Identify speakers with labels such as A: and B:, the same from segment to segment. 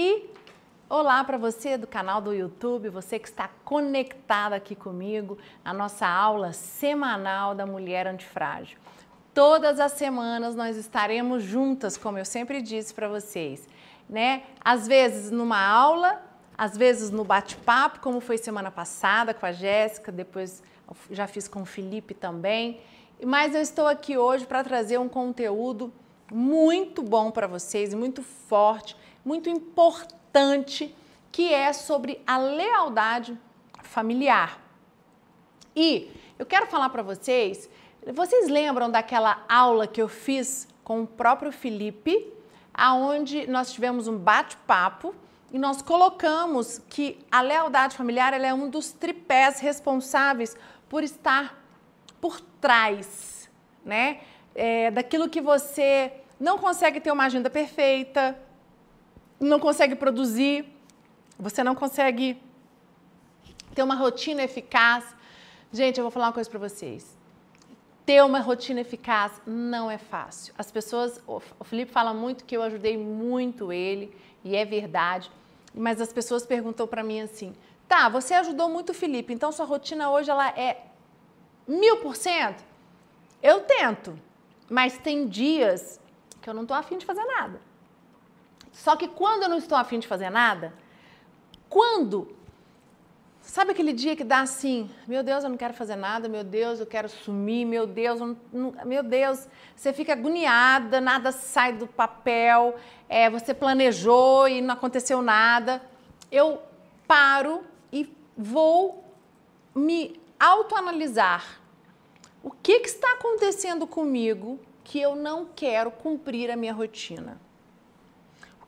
A: E olá para você do canal do YouTube, você que está conectado aqui comigo, a nossa aula semanal da Mulher Antifrágil. Todas as semanas nós estaremos juntas, como eu sempre disse para vocês, né? Às vezes numa aula, às vezes no bate-papo, como foi semana passada com a Jéssica, depois já fiz com o Felipe também. Mas eu estou aqui hoje para trazer um conteúdo muito bom para vocês, muito forte, muito importante, que é sobre a lealdade familiar. E eu quero falar para vocês, vocês lembram daquela aula que eu fiz com o próprio Felipe, aonde nós tivemos um bate-papo e nós colocamos que a lealdade familiar é um dos tripés responsáveis por estar por trás, né? É, daquilo que você não consegue ter uma agenda perfeita, não consegue produzir, você não consegue ter uma rotina eficaz. Gente, eu vou falar uma coisa para vocês. Ter uma rotina eficaz não é fácil. As pessoas, o Felipe fala muito que eu ajudei muito ele, e é verdade, mas as pessoas perguntam para mim assim: tá, você ajudou muito o Felipe, então sua rotina hoje ela é mil por cento? Eu tento, mas tem dias que eu não estou afim de fazer nada. Só que quando eu não estou afim de fazer nada, quando Sabe aquele dia que dá assim, meu Deus, eu não quero fazer nada, meu Deus, eu quero sumir, meu Deus, não, meu Deus, você fica agoniada, nada sai do papel, é, você planejou e não aconteceu nada. Eu paro e vou me autoanalisar. O que, que está acontecendo comigo que eu não quero cumprir a minha rotina?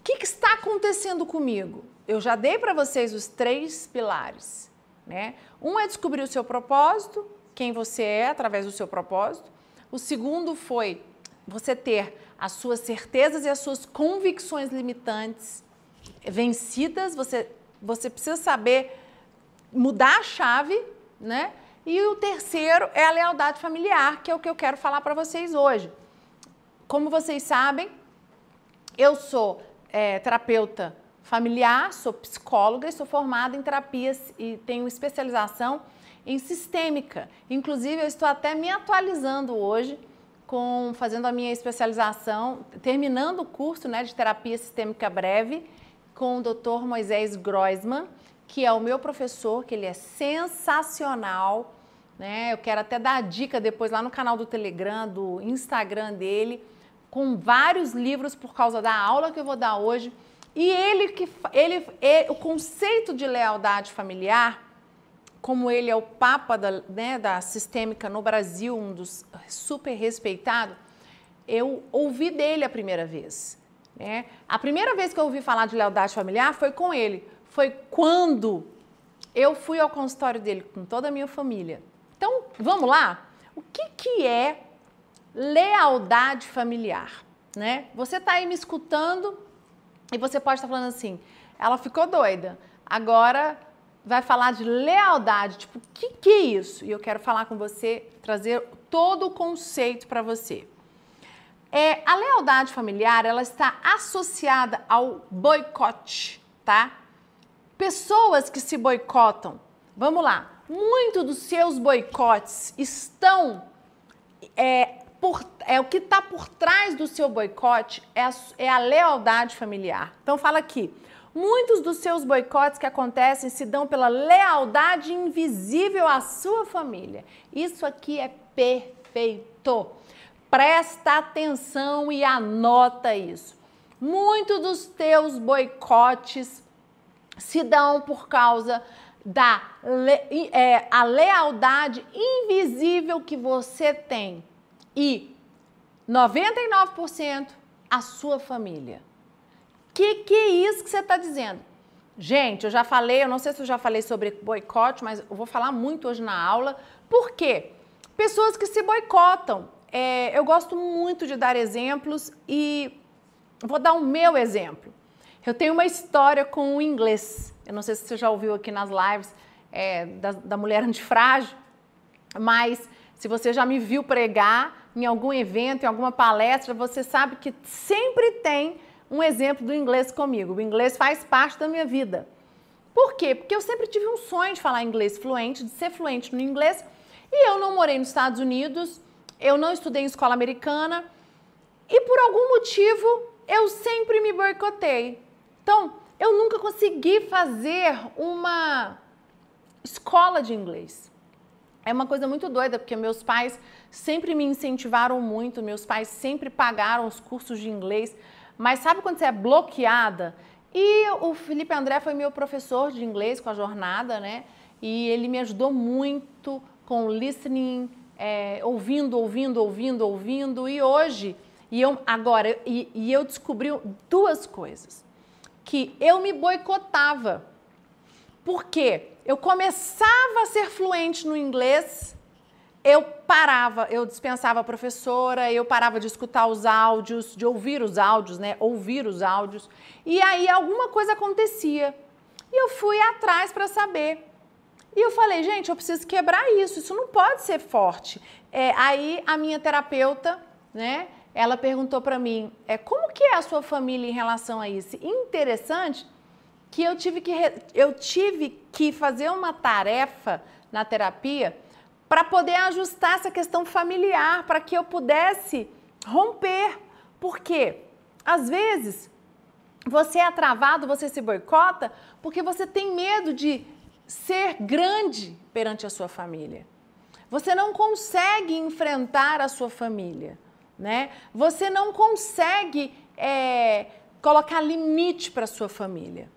A: O que, que está acontecendo comigo? Eu já dei para vocês os três pilares, né? Um é descobrir o seu propósito, quem você é através do seu propósito. O segundo foi você ter as suas certezas e as suas convicções limitantes vencidas. Você, você precisa saber mudar a chave, né? E o terceiro é a lealdade familiar, que é o que eu quero falar para vocês hoje. Como vocês sabem, eu sou é, terapeuta familiar, sou psicóloga e sou formada em terapias e tenho especialização em sistêmica. Inclusive, eu estou até me atualizando hoje com fazendo a minha especialização, terminando o curso né, de terapia sistêmica breve com o Dr. Moisés Groisman que é o meu professor, que ele é sensacional, né? Eu quero até dar a dica depois lá no canal do Telegram, do Instagram dele, com vários livros por causa da aula que eu vou dar hoje. E ele que ele, ele o conceito de lealdade familiar, como ele é o papa da, né, da sistêmica no Brasil, um dos super respeitado, eu ouvi dele a primeira vez. Né? A primeira vez que eu ouvi falar de lealdade familiar foi com ele foi quando eu fui ao consultório dele com toda a minha família. Então, vamos lá? O que, que é lealdade familiar? Né? Você está aí me escutando e você pode estar tá falando assim, ela ficou doida, agora vai falar de lealdade, tipo, o que, que é isso? E eu quero falar com você, trazer todo o conceito para você. É, a lealdade familiar, ela está associada ao boicote, tá? Pessoas que se boicotam. Vamos lá. Muito dos seus boicotes estão. É, por, é o que está por trás do seu boicote é a, é a lealdade familiar. Então fala aqui. Muitos dos seus boicotes que acontecem se dão pela lealdade invisível à sua família. Isso aqui é perfeito. Presta atenção e anota isso. Muitos dos teus boicotes se dão por causa da é, a lealdade invisível que você tem e 99% a sua família. Que que é isso que você está dizendo? Gente, eu já falei, eu não sei se eu já falei sobre boicote, mas eu vou falar muito hoje na aula. Por quê? Pessoas que se boicotam. É, eu gosto muito de dar exemplos e vou dar o meu exemplo. Eu tenho uma história com o inglês. Eu não sei se você já ouviu aqui nas lives é, da, da mulher antifrágil, mas se você já me viu pregar em algum evento, em alguma palestra, você sabe que sempre tem um exemplo do inglês comigo. O inglês faz parte da minha vida. Por quê? Porque eu sempre tive um sonho de falar inglês fluente, de ser fluente no inglês, e eu não morei nos Estados Unidos, eu não estudei em escola americana, e por algum motivo eu sempre me boicotei. Então, eu nunca consegui fazer uma escola de inglês. É uma coisa muito doida, porque meus pais sempre me incentivaram muito, meus pais sempre pagaram os cursos de inglês, mas sabe quando você é bloqueada? E o Felipe André foi meu professor de inglês com a jornada, né? E ele me ajudou muito com listening, é, ouvindo, ouvindo, ouvindo, ouvindo. E hoje, e eu agora, e, e eu descobri duas coisas. Que eu me boicotava. Por quê? Eu começava a ser fluente no inglês eu parava, eu dispensava a professora, eu parava de escutar os áudios, de ouvir os áudios, né? Ouvir os áudios. E aí alguma coisa acontecia. E eu fui atrás para saber. E eu falei, gente, eu preciso quebrar isso, isso não pode ser forte. É, aí a minha terapeuta, né? Ela perguntou para mim, é, como que é a sua família em relação a isso? Interessante que eu tive que, eu tive que fazer uma tarefa na terapia para poder ajustar essa questão familiar, para que eu pudesse romper. Por quê? Às vezes, você é travado, você se boicota, porque você tem medo de ser grande perante a sua família. Você não consegue enfrentar a sua família, né? Você não consegue é, colocar limite para a sua família.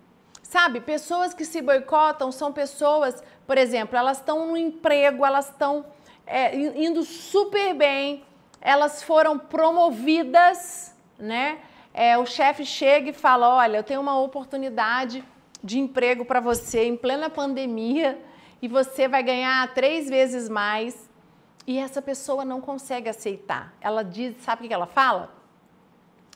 A: Sabe, pessoas que se boicotam são pessoas, por exemplo, elas estão no emprego, elas estão é, indo super bem, elas foram promovidas, né? É, o chefe chega e fala: Olha, eu tenho uma oportunidade de emprego para você em plena pandemia e você vai ganhar três vezes mais. E essa pessoa não consegue aceitar. Ela diz: Sabe o que ela fala?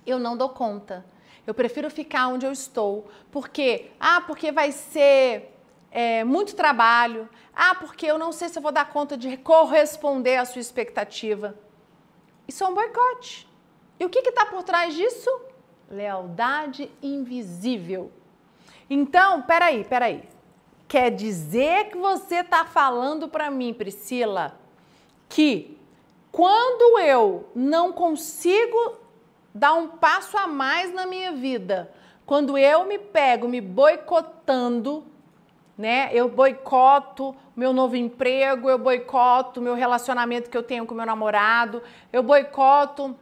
A: Eu não dou conta eu prefiro ficar onde eu estou. Por quê? Ah, porque vai ser é, muito trabalho. Ah, porque eu não sei se eu vou dar conta de corresponder à sua expectativa. Isso é um boicote. E o que está por trás disso? Lealdade invisível. Então, peraí, peraí. Quer dizer que você está falando para mim, Priscila, que quando eu não consigo dar um passo a mais na minha vida. Quando eu me pego me boicotando, né? Eu boicoto meu novo emprego, eu boicoto meu relacionamento que eu tenho com meu namorado, eu boicoto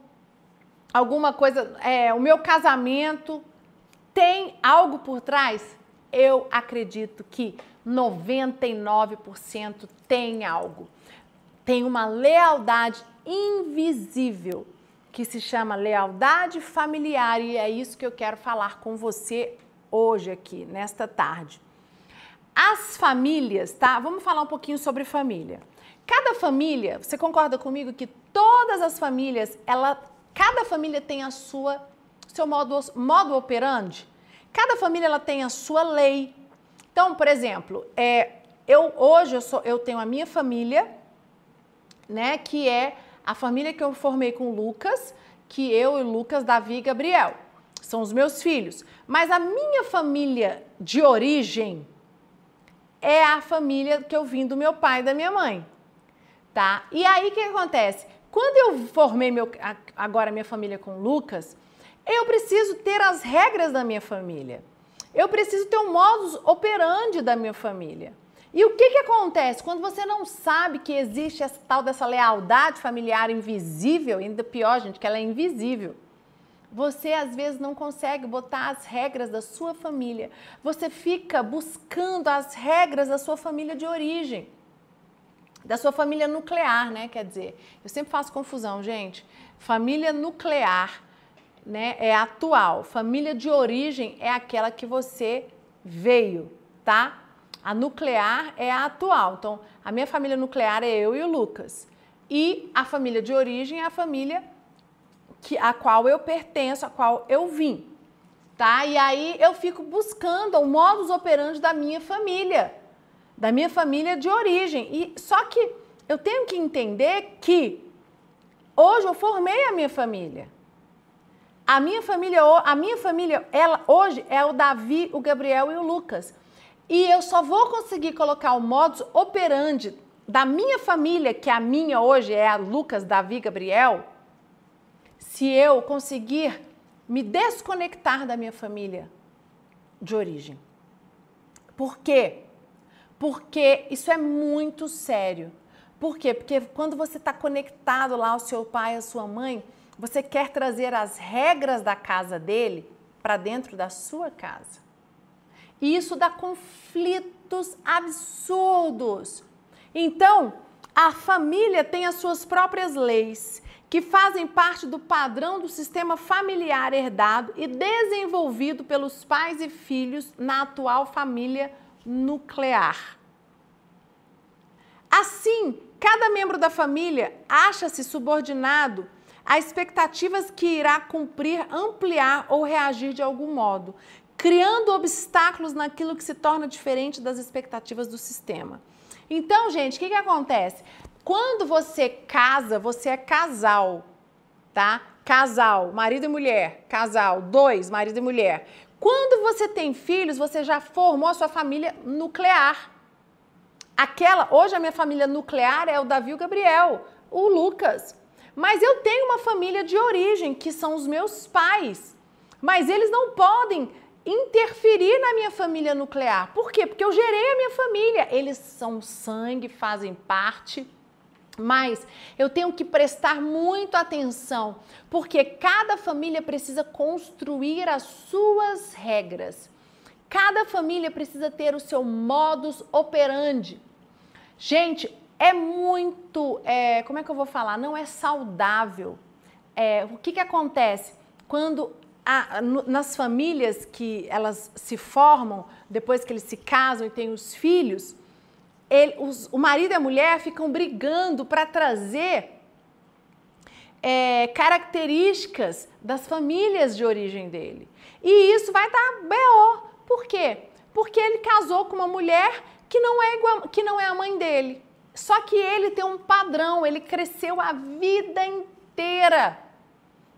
A: alguma coisa, é, o meu casamento. Tem algo por trás? Eu acredito que 99% tem algo. Tem uma lealdade invisível que se chama lealdade familiar e é isso que eu quero falar com você hoje aqui, nesta tarde. As famílias, tá? Vamos falar um pouquinho sobre família. Cada família, você concorda comigo que todas as famílias, ela, cada família tem a sua seu modo modo operandi? Cada família ela tem a sua lei. Então, por exemplo, é, eu hoje eu, sou, eu tenho a minha família, né, que é a família que eu formei com Lucas, que eu e Lucas, Davi e Gabriel. São os meus filhos. Mas a minha família de origem é a família que eu vim do meu pai e da minha mãe. Tá? E aí o que acontece? Quando eu formei meu, agora minha família com Lucas, eu preciso ter as regras da minha família. Eu preciso ter um modus operandi da minha família. E o que, que acontece quando você não sabe que existe essa tal dessa lealdade familiar invisível, ainda pior, gente, que ela é invisível? Você às vezes não consegue botar as regras da sua família. Você fica buscando as regras da sua família de origem, da sua família nuclear, né? Quer dizer, eu sempre faço confusão, gente. Família nuclear, né, é atual. Família de origem é aquela que você veio, tá? A nuclear é a atual. Então, a minha família nuclear é eu e o Lucas. E a família de origem é a família que, a qual eu pertenço, a qual eu vim. Tá? E aí eu fico buscando o modus operandi da minha família, da minha família de origem. E só que eu tenho que entender que hoje eu formei a minha família. A minha família, a minha família, ela hoje é o Davi, o Gabriel e o Lucas. E eu só vou conseguir colocar o modus operandi da minha família, que a minha hoje é a Lucas, Davi, Gabriel, se eu conseguir me desconectar da minha família de origem. Por quê? Porque isso é muito sério. Por quê? Porque quando você está conectado lá ao seu pai, à sua mãe, você quer trazer as regras da casa dele para dentro da sua casa. E isso dá conflitos absurdos. Então, a família tem as suas próprias leis que fazem parte do padrão do sistema familiar herdado e desenvolvido pelos pais e filhos na atual família nuclear. Assim, cada membro da família acha-se subordinado a expectativas que irá cumprir, ampliar ou reagir de algum modo, criando obstáculos naquilo que se torna diferente das expectativas do sistema. Então, gente, o que, que acontece? Quando você casa, você é casal, tá? Casal, marido e mulher, casal, dois, marido e mulher. Quando você tem filhos, você já formou a sua família nuclear. Aquela, hoje a minha família nuclear é o Davi e o Gabriel, o Lucas. Mas eu tenho uma família de origem, que são os meus pais. Mas eles não podem interferir na minha família nuclear. Por quê? Porque eu gerei a minha família. Eles são sangue, fazem parte. Mas eu tenho que prestar muito atenção, porque cada família precisa construir as suas regras. Cada família precisa ter o seu modus operandi. Gente, é muito, é, como é que eu vou falar? Não é saudável. É, o que, que acontece quando a, nas famílias que elas se formam, depois que eles se casam e têm os filhos, ele, os, o marido e a mulher ficam brigando para trazer é, características das famílias de origem dele. E isso vai dar BO. Por quê? Porque ele casou com uma mulher que não é, igual, que não é a mãe dele. Só que ele tem um padrão, ele cresceu a vida inteira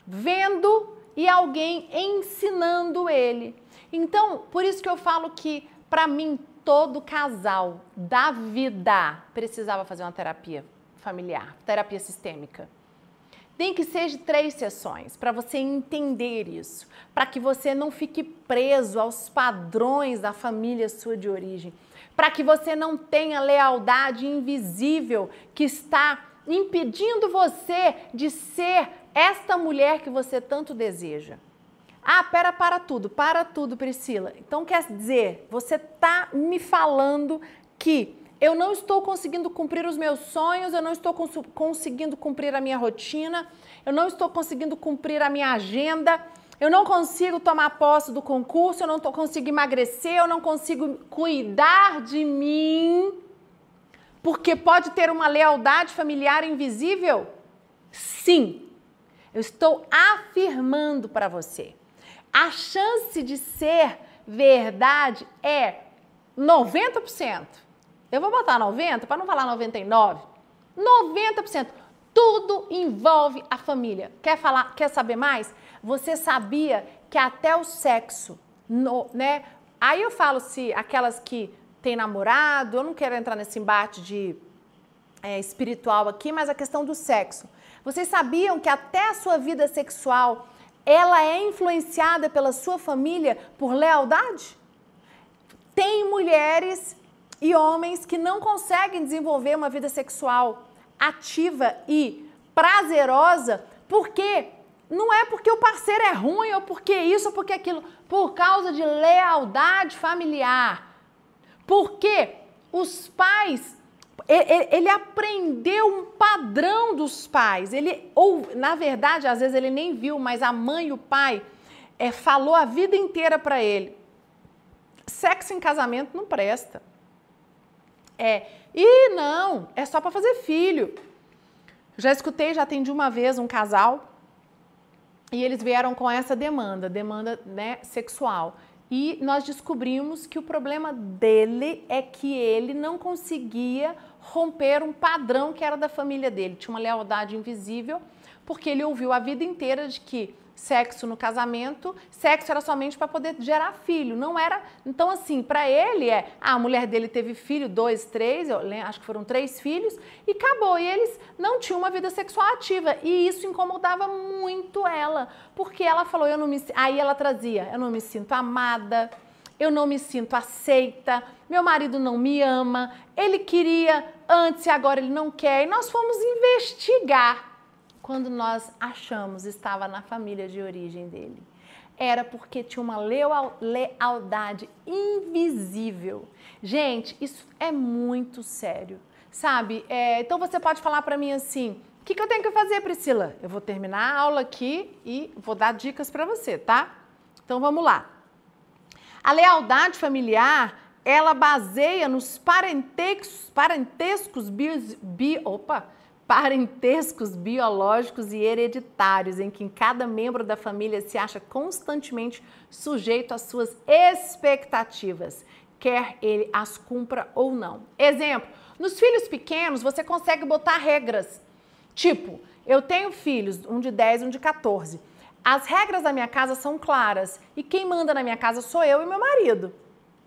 A: vendo e alguém ensinando ele. Então, por isso que eu falo que, para mim, todo casal da vida precisava fazer uma terapia familiar, terapia sistêmica. Tem que ser de três sessões para você entender isso, para que você não fique preso aos padrões da família sua de origem, para que você não tenha lealdade invisível que está impedindo você de ser esta mulher que você tanto deseja. Ah, pera, para tudo, para tudo, Priscila. Então quer dizer, você está me falando que eu não estou conseguindo cumprir os meus sonhos, eu não estou cons conseguindo cumprir a minha rotina, eu não estou conseguindo cumprir a minha agenda, eu não consigo tomar posse do concurso, eu não tô, consigo emagrecer, eu não consigo cuidar de mim, porque pode ter uma lealdade familiar invisível? Sim, eu estou afirmando para você. A chance de ser verdade é 90%. Eu vou botar 90 para não falar 99. 90%. Tudo envolve a família. Quer falar, quer saber mais? Você sabia que até o sexo, no, né? Aí eu falo se aquelas que têm namorado, eu não quero entrar nesse embate de é, espiritual aqui, mas a questão do sexo. Vocês sabiam que até a sua vida sexual ela é influenciada pela sua família por lealdade? Tem mulheres e homens que não conseguem desenvolver uma vida sexual ativa e prazerosa porque não é porque o parceiro é ruim ou porque isso ou porque aquilo, por causa de lealdade familiar. Porque os pais ele aprendeu um padrão dos pais. Ele, ou, na verdade, às vezes ele nem viu, mas a mãe e o pai é, falou a vida inteira para ele. Sexo em casamento não presta. É, e não, é só para fazer filho. Já escutei, já atendi uma vez um casal e eles vieram com essa demanda, demanda né, sexual. E nós descobrimos que o problema dele é que ele não conseguia romper um padrão que era da família dele. Tinha uma lealdade invisível, porque ele ouviu a vida inteira de que sexo no casamento, sexo era somente para poder gerar filho, não era. Então, assim, para ele é, ah, a mulher dele teve filho, dois, três, eu acho que foram três filhos, e acabou. E eles não tinham uma vida sexual ativa. E isso incomodava muito ela, porque ela falou, eu não me. Aí ela trazia, eu não me sinto amada, eu não me sinto aceita, meu marido não me ama, ele queria antes e agora ele não quer. E nós fomos investigar quando nós achamos estava na família de origem dele. Era porque tinha uma lealdade invisível. Gente, isso é muito sério, sabe? É, então você pode falar para mim assim: o que, que eu tenho que fazer, Priscila? Eu vou terminar a aula aqui e vou dar dicas para você, tá? Então vamos lá. A lealdade familiar ela baseia nos parentescos, parentescos bi, bi, opa, parentescos biológicos e hereditários, em que cada membro da família se acha constantemente sujeito às suas expectativas, quer ele as cumpra ou não. Exemplo: nos filhos pequenos você consegue botar regras. Tipo, eu tenho filhos, um de 10 e um de 14. As regras da minha casa são claras e quem manda na minha casa sou eu e meu marido,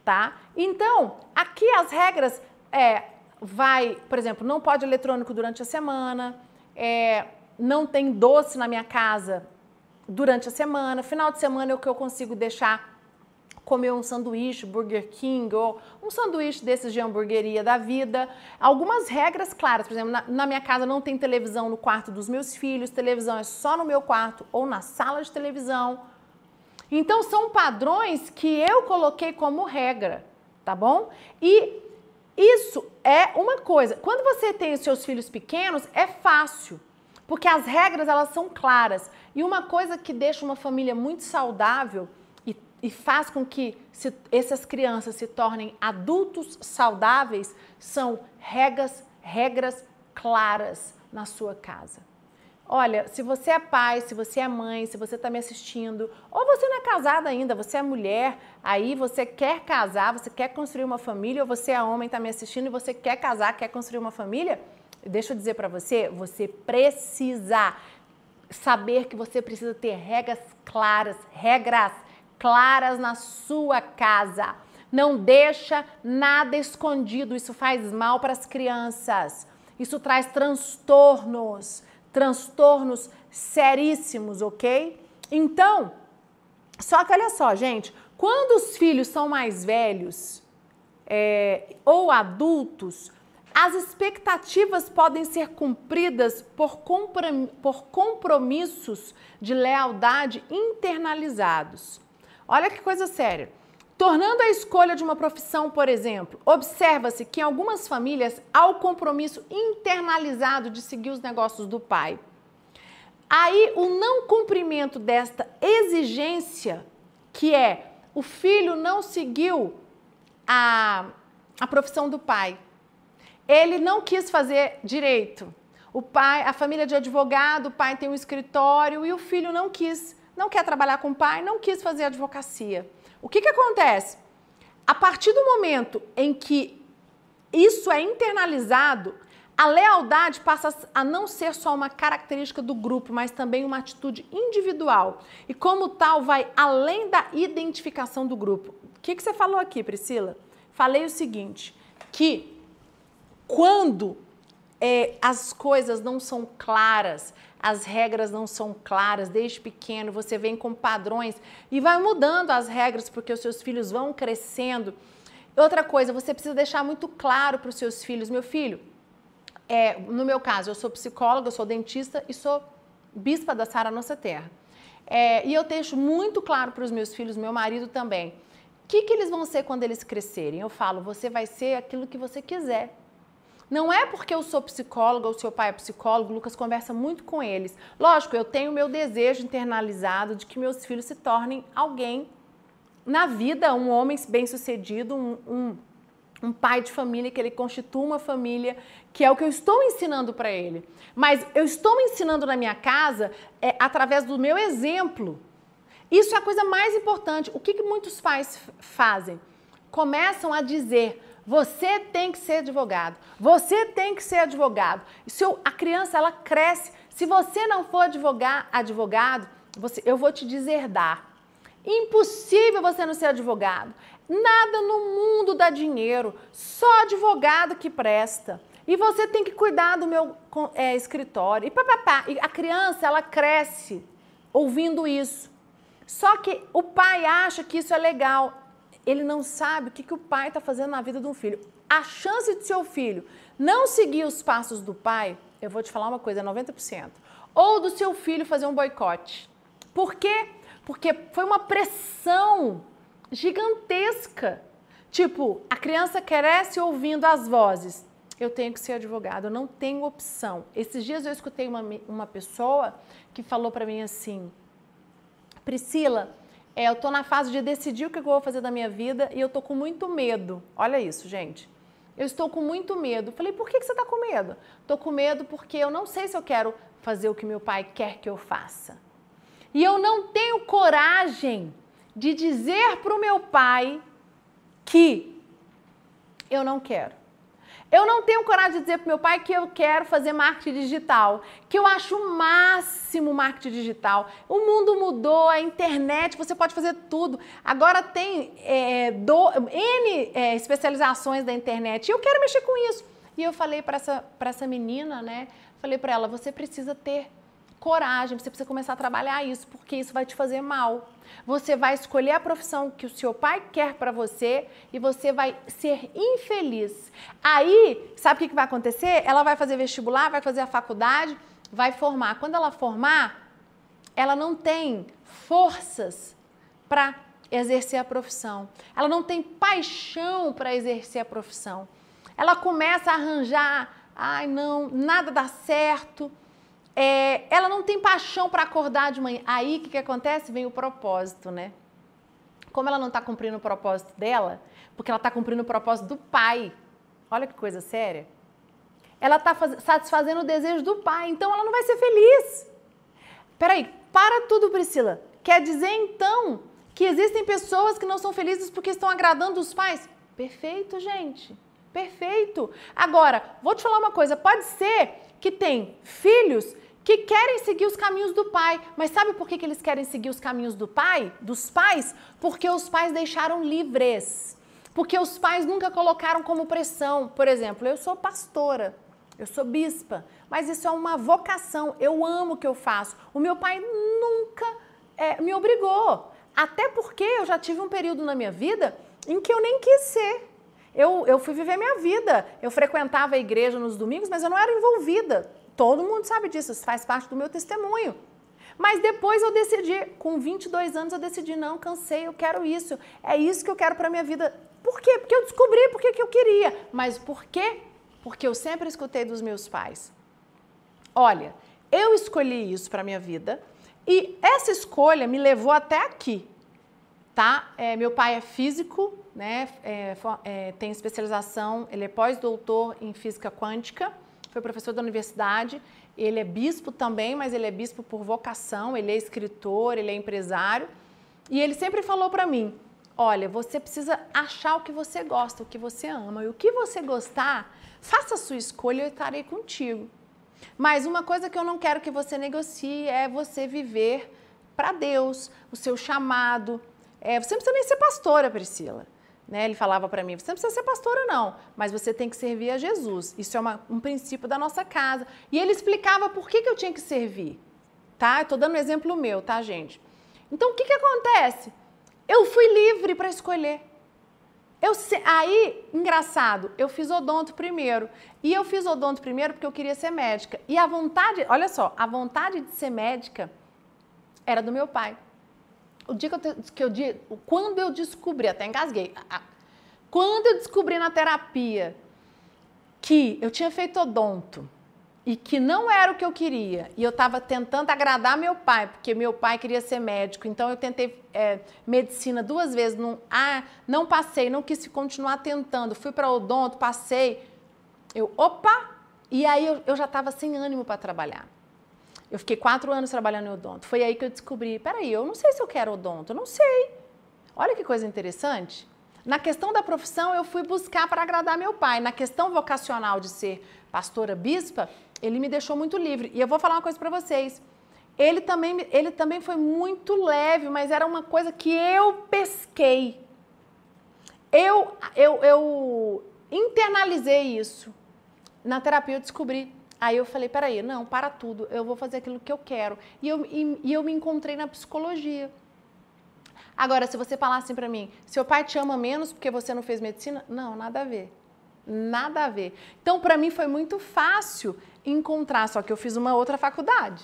A: tá? Então, aqui as regras é vai, por exemplo, não pode eletrônico durante a semana, é, não tem doce na minha casa durante a semana, final de semana é o que eu consigo deixar comer um sanduíche Burger King ou um sanduíche desses de hamburgueria da vida. Algumas regras claras, por exemplo, na, na, minha casa não tem televisão no quarto dos meus filhos, televisão é só no meu quarto ou na sala de televisão. Então são padrões que eu coloquei como regra, tá bom? E isso é uma coisa. Quando você tem os seus filhos pequenos, é fácil, porque as regras elas são claras. E uma coisa que deixa uma família muito saudável e, e faz com que se, essas crianças se tornem adultos saudáveis são regras, regras claras na sua casa. Olha, se você é pai, se você é mãe, se você está me assistindo, ou você não é casada ainda, você é mulher, aí você quer casar, você quer construir uma família, ou você é homem, está me assistindo e você quer casar, quer construir uma família, deixa eu dizer para você, você precisa saber que você precisa ter regras claras, regras claras na sua casa. Não deixa nada escondido, isso faz mal para as crianças. Isso traz transtornos transtornos seríssimos, ok? Então, só que olha só, gente, quando os filhos são mais velhos é, ou adultos, as expectativas podem ser cumpridas por, por compromissos de lealdade internalizados. Olha que coisa séria. Tornando a escolha de uma profissão, por exemplo, observa-se que em algumas famílias há o compromisso internalizado de seguir os negócios do pai. Aí o não cumprimento desta exigência, que é o filho não seguiu a, a profissão do pai, ele não quis fazer direito. O pai, a família de advogado, o pai tem um escritório e o filho não quis, não quer trabalhar com o pai, não quis fazer advocacia. O que, que acontece? A partir do momento em que isso é internalizado, a lealdade passa a não ser só uma característica do grupo, mas também uma atitude individual. E como tal, vai além da identificação do grupo. O que, que você falou aqui, Priscila? Falei o seguinte: que quando é, as coisas não são claras, as regras não são claras desde pequeno, você vem com padrões e vai mudando as regras porque os seus filhos vão crescendo. Outra coisa, você precisa deixar muito claro para os seus filhos, meu filho, é, no meu caso, eu sou psicóloga, eu sou dentista e sou bispa da Sara Nossa Terra. É, e eu deixo muito claro para os meus filhos, meu marido também, o que, que eles vão ser quando eles crescerem. Eu falo, você vai ser aquilo que você quiser. Não é porque eu sou psicóloga ou seu pai é psicólogo, Lucas conversa muito com eles. Lógico, eu tenho meu desejo internalizado de que meus filhos se tornem alguém na vida, um homem bem-sucedido, um, um, um pai de família, que ele constitua uma família, que é o que eu estou ensinando para ele. Mas eu estou ensinando na minha casa é, através do meu exemplo. Isso é a coisa mais importante. O que, que muitos pais fazem? Começam a dizer você tem que ser advogado. Você tem que ser advogado. Se a criança ela cresce, se você não for advogar, advogado, você, eu vou te deserdar. Impossível você não ser advogado. Nada no mundo dá dinheiro, só advogado que presta. E você tem que cuidar do meu é, escritório. E papapá. E a criança, ela cresce ouvindo isso. Só que o pai acha que isso é legal. Ele não sabe o que, que o pai está fazendo na vida de um filho. A chance de seu filho não seguir os passos do pai, eu vou te falar uma coisa, é 90%. Ou do seu filho fazer um boicote. Por quê? Porque foi uma pressão gigantesca. Tipo, a criança cresce ouvindo as vozes. Eu tenho que ser advogado, eu não tenho opção. Esses dias eu escutei uma, uma pessoa que falou para mim assim: Priscila, é, eu estou na fase de decidir o que eu vou fazer da minha vida e eu estou com muito medo. Olha isso, gente. Eu estou com muito medo. Falei, por que, que você está com medo? Estou com medo porque eu não sei se eu quero fazer o que meu pai quer que eu faça. E eu não tenho coragem de dizer para o meu pai que eu não quero. Eu não tenho coragem de dizer para meu pai que eu quero fazer marketing digital, que eu acho o máximo marketing digital. O mundo mudou, a internet, você pode fazer tudo. Agora tem é, do, N é, especializações da internet e eu quero mexer com isso. E eu falei para essa, essa menina, né? Falei para ela: você precisa ter coragem, você precisa começar a trabalhar isso, porque isso vai te fazer mal. Você vai escolher a profissão que o seu pai quer para você e você vai ser infeliz. Aí, sabe o que vai acontecer? Ela vai fazer vestibular, vai fazer a faculdade, vai formar. Quando ela formar, ela não tem forças para exercer a profissão. Ela não tem paixão para exercer a profissão. Ela começa a arranjar, ai não, nada dá certo é, ela não tem paixão para acordar de manhã. Aí o que, que acontece? Vem o propósito, né? Como ela não está cumprindo o propósito dela, porque ela está cumprindo o propósito do pai. Olha que coisa séria. Ela está satisfazendo o desejo do pai, então ela não vai ser feliz. Peraí, para tudo, Priscila. Quer dizer então que existem pessoas que não são felizes porque estão agradando os pais? Perfeito, gente. Perfeito. Agora, vou te falar uma coisa: pode ser que tem filhos que querem seguir os caminhos do pai. Mas sabe por que, que eles querem seguir os caminhos do pai, dos pais? Porque os pais deixaram livres. Porque os pais nunca colocaram como pressão. Por exemplo, eu sou pastora, eu sou bispa, mas isso é uma vocação. Eu amo o que eu faço. O meu pai nunca é, me obrigou. Até porque eu já tive um período na minha vida em que eu nem quis ser. Eu, eu fui viver minha vida. Eu frequentava a igreja nos domingos, mas eu não era envolvida. Todo mundo sabe disso, isso faz parte do meu testemunho. Mas depois eu decidi, com 22 anos, eu decidi, não, cansei, eu quero isso. É isso que eu quero para minha vida. Por quê? Porque eu descobri porque que eu queria. Mas por quê? Porque eu sempre escutei dos meus pais. Olha, eu escolhi isso para minha vida e essa escolha me levou até aqui, tá? É, meu pai é físico, né? É, é, tem especialização, ele é pós-doutor em física quântica foi professor da universidade, ele é bispo também, mas ele é bispo por vocação, ele é escritor, ele é empresário. E ele sempre falou para mim: olha, você precisa achar o que você gosta, o que você ama. E o que você gostar, faça a sua escolha, eu estarei contigo. Mas uma coisa que eu não quero que você negocie é você viver para Deus, o seu chamado. É, você não precisa nem ser pastora, Priscila. Né? Ele falava para mim: você não precisa ser pastora, não, mas você tem que servir a Jesus. Isso é uma, um princípio da nossa casa. E ele explicava por que, que eu tinha que servir. Tá? Estou dando um exemplo meu, tá, gente? Então, o que, que acontece? Eu fui livre para escolher. Eu, aí, engraçado, eu fiz odonto primeiro. E eu fiz odonto primeiro porque eu queria ser médica. E a vontade, olha só, a vontade de ser médica era do meu pai o dia que eu, que eu quando eu descobri, até engasguei, quando eu descobri na terapia que eu tinha feito odonto e que não era o que eu queria, e eu estava tentando agradar meu pai, porque meu pai queria ser médico, então eu tentei é, medicina duas vezes, não, ah, não passei, não quis continuar tentando, fui para odonto, passei, eu, opa, e aí eu, eu já estava sem ânimo para trabalhar. Eu fiquei quatro anos trabalhando em odonto. Foi aí que eu descobri, peraí, eu não sei se eu quero odonto, eu não sei. Olha que coisa interessante. Na questão da profissão, eu fui buscar para agradar meu pai. Na questão vocacional de ser pastora bispa, ele me deixou muito livre. E eu vou falar uma coisa para vocês. ele também, ele também foi muito leve, mas era uma coisa que eu pesquei. Eu, eu, eu internalizei isso. Na terapia eu descobri. Aí eu falei, peraí, não, para tudo, eu vou fazer aquilo que eu quero. E eu, e, e eu me encontrei na psicologia. Agora, se você falar assim para mim, seu pai te ama menos porque você não fez medicina? Não, nada a ver. Nada a ver. Então, para mim foi muito fácil encontrar, só que eu fiz uma outra faculdade,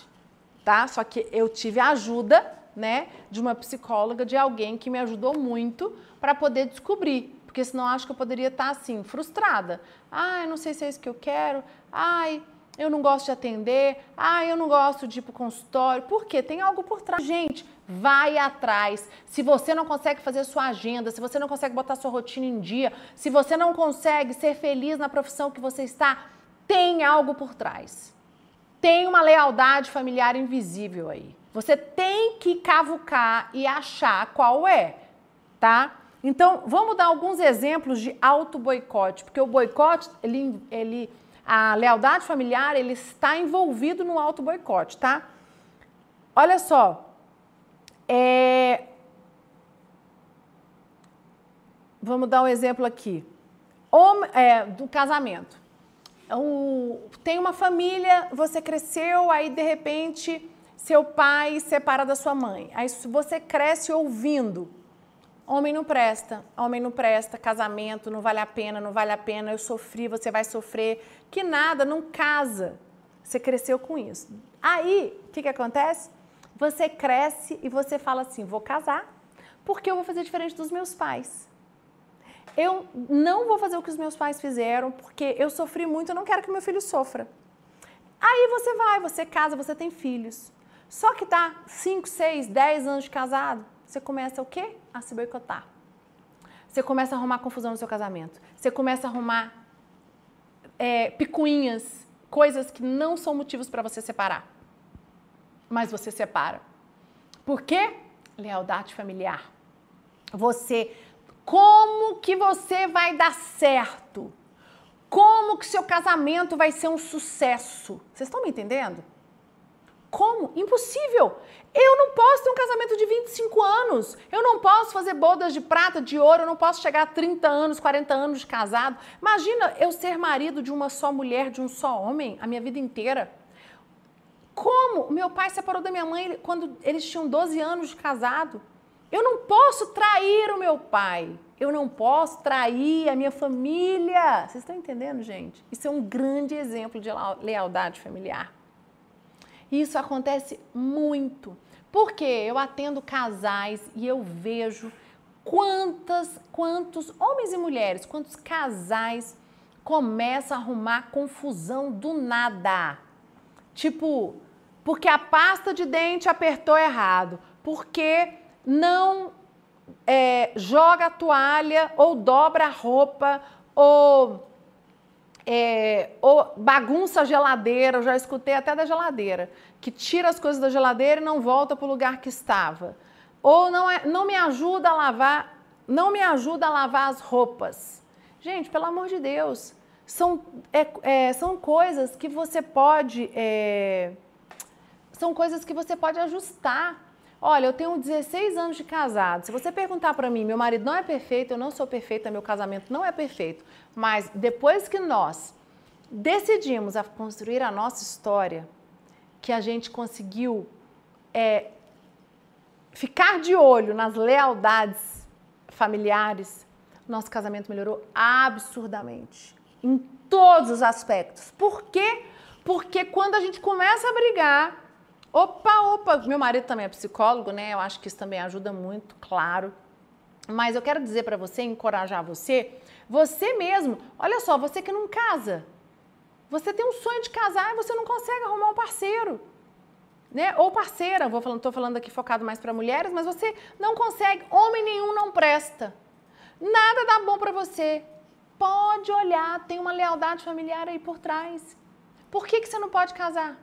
A: tá? Só que eu tive a ajuda, né, de uma psicóloga, de alguém que me ajudou muito para poder descobrir porque senão acho que eu poderia estar assim, frustrada. Ai, não sei se é isso que eu quero. Ai, eu não gosto de atender. Ai, eu não gosto de ir para o consultório. Por quê? Tem algo por trás. Gente, vai atrás. Se você não consegue fazer sua agenda, se você não consegue botar sua rotina em dia, se você não consegue ser feliz na profissão que você está, tem algo por trás. Tem uma lealdade familiar invisível aí. Você tem que cavucar e achar qual é, tá? Então, vamos dar alguns exemplos de auto-boicote, porque o boicote, ele, ele, a lealdade familiar, ele está envolvido no auto-boicote, tá? Olha só, é... vamos dar um exemplo aqui, é, do casamento. tem uma família, você cresceu, aí de repente seu pai separa da sua mãe. Aí você cresce ouvindo Homem não presta, homem não presta, casamento não vale a pena, não vale a pena, eu sofri, você vai sofrer. Que nada, não casa. Você cresceu com isso. Aí, o que, que acontece? Você cresce e você fala assim: vou casar, porque eu vou fazer diferente dos meus pais. Eu não vou fazer o que os meus pais fizeram, porque eu sofri muito, eu não quero que meu filho sofra. Aí você vai, você casa, você tem filhos. Só que tá 5, 6, 10 anos de casado, você começa o quê? A se boicotar. Você começa a arrumar confusão no seu casamento. Você começa a arrumar é, picuinhas, coisas que não são motivos para você separar. Mas você separa. Por quê? Lealdade familiar. Você, como que você vai dar certo? Como que seu casamento vai ser um sucesso? Vocês estão me entendendo? Como? Impossível. Eu não posso ter um casamento de 25 anos. Eu não posso fazer bodas de prata, de ouro. Eu não posso chegar a 30 anos, 40 anos de casado. Imagina eu ser marido de uma só mulher, de um só homem, a minha vida inteira. Como? Meu pai separou da minha mãe quando eles tinham 12 anos de casado. Eu não posso trair o meu pai. Eu não posso trair a minha família. Vocês estão entendendo, gente? Isso é um grande exemplo de lealdade familiar. Isso acontece muito. Porque eu atendo casais e eu vejo quantas, quantos homens e mulheres, quantos casais começam a arrumar confusão do nada. Tipo, porque a pasta de dente apertou errado, porque não é, joga a toalha ou dobra a roupa ou é, ou bagunça a geladeira, eu já escutei até da geladeira, que tira as coisas da geladeira e não volta para o lugar que estava. Ou não, é, não me ajuda a lavar, não me ajuda a lavar as roupas. Gente, pelo amor de Deus, são, é, é, são coisas que você pode. É, são coisas que você pode ajustar. Olha, eu tenho 16 anos de casado. Se você perguntar para mim, meu marido não é perfeito, eu não sou perfeita, meu casamento não é perfeito. Mas depois que nós decidimos a construir a nossa história, que a gente conseguiu é, ficar de olho nas lealdades familiares, nosso casamento melhorou absurdamente em todos os aspectos. Por quê? Porque quando a gente começa a brigar, opa, opa, meu marido também é psicólogo, né? Eu acho que isso também ajuda muito, claro. Mas eu quero dizer para você, encorajar você, você mesmo, olha só, você que não casa, você tem um sonho de casar e você não consegue arrumar um parceiro. Né? Ou parceira, vou falando, tô falando aqui focado mais para mulheres, mas você não consegue, homem nenhum não presta. Nada dá bom para você. Pode olhar, tem uma lealdade familiar aí por trás. Por que, que você não pode casar?